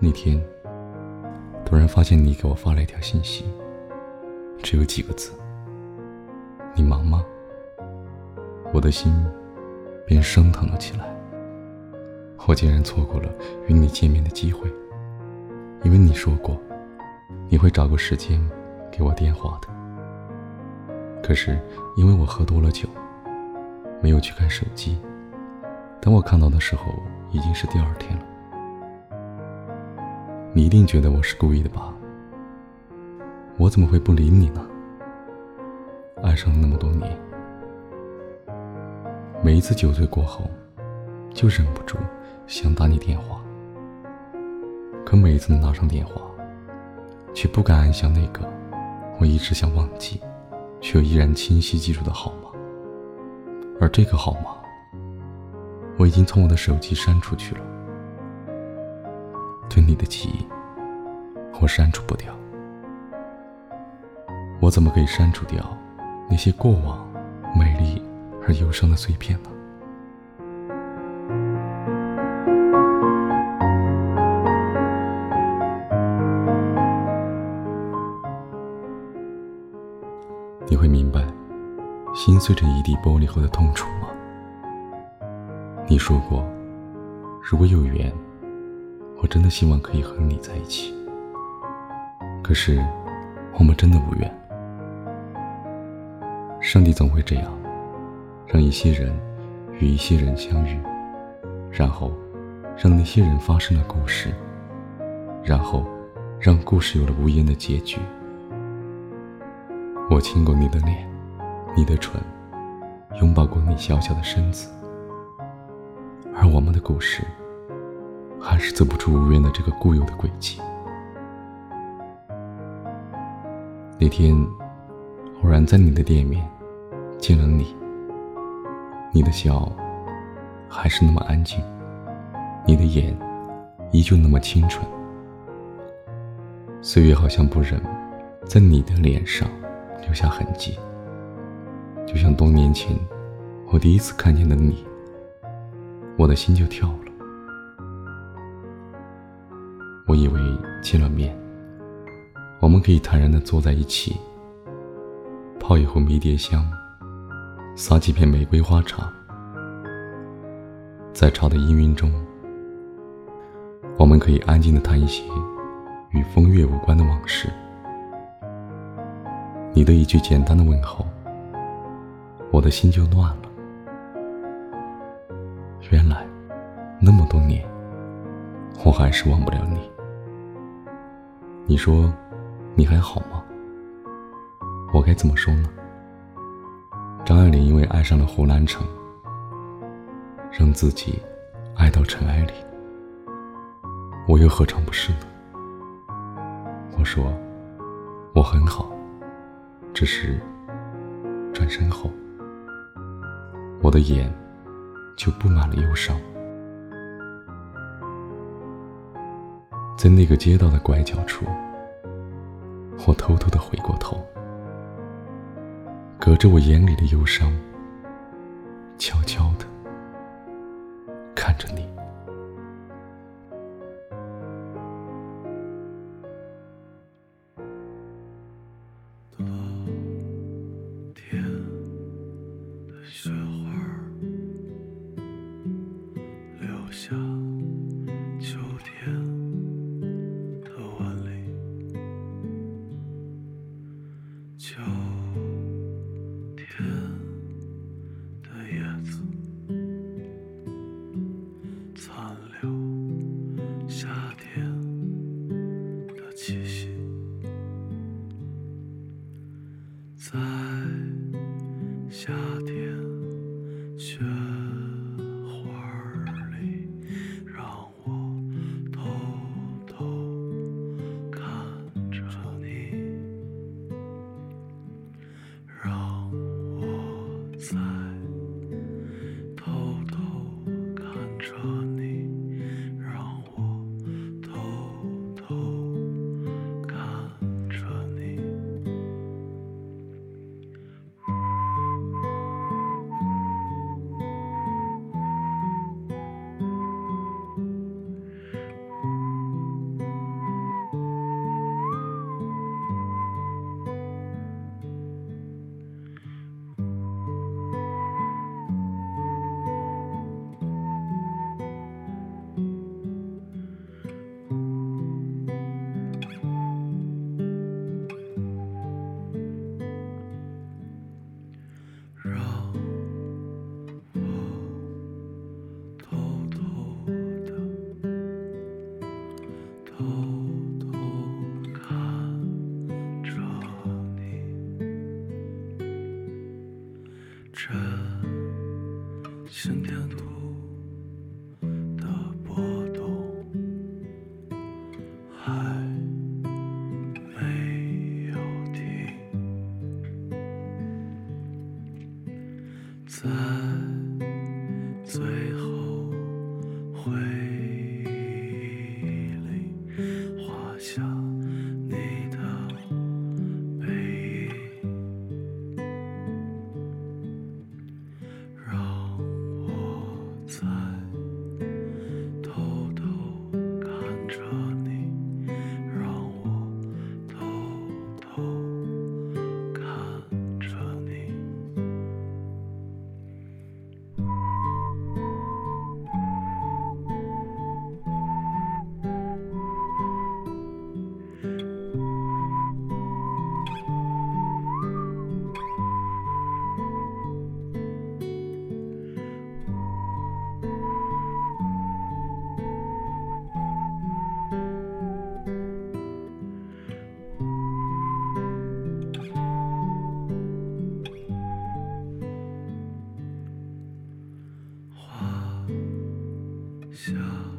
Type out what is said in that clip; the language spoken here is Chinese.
那天，突然发现你给我发了一条信息，只有几个字：“你忙吗？”我的心便升腾了起来。我竟然错过了与你见面的机会，因为你说过你会找个时间给我电话的。可是因为我喝多了酒，没有去看手机。等我看到的时候，已经是第二天了。你一定觉得我是故意的吧？我怎么会不理你呢？爱上了那么多年，每一次酒醉过后，就忍不住想打你电话。可每一次拿上电话，却不敢按下那个我一直想忘记，却又依然清晰记住的号码。而这个号码。我已经从我的手机删出去了，你的记忆，我删除不掉。我怎么可以删除掉那些过往美丽而忧伤的碎片呢？你会明白，心碎成一地玻璃后的痛楚吗？你说过，如果有缘，我真的希望可以和你在一起。可是，我们真的无缘。上帝总会这样，让一些人与一些人相遇，然后让那些人发生了故事，然后让故事有了无言的结局。我亲过你的脸，你的唇，拥抱过你小小的身子。而我们的故事，还是走不出无缘的这个固有的轨迹。那天，偶然在你的店面见了你，你的笑还是那么安静，你的眼依旧那么清纯。岁月好像不忍在你的脸上留下痕迹，就像多年前我第一次看见的你。我的心就跳了。我以为见了面，我们可以坦然的坐在一起，泡一壶迷迭香，撒几片玫瑰花茶，在茶的氤氲中，我们可以安静的谈一些与风月无关的往事。你的一句简单的问候，我的心就乱了。原来，那么多年，我还是忘不了你。你说，你还好吗？我该怎么说呢？张爱玲因为爱上了胡兰成，让自己爱到尘埃里，我又何尝不是呢？我说，我很好，只是转身后，我的眼。就布满了忧伤。在那个街道的拐角处，我偷偷的回过头，隔着我眼里的忧伤，悄悄的看着你。这心电图的波动还没有停，在最后会。想。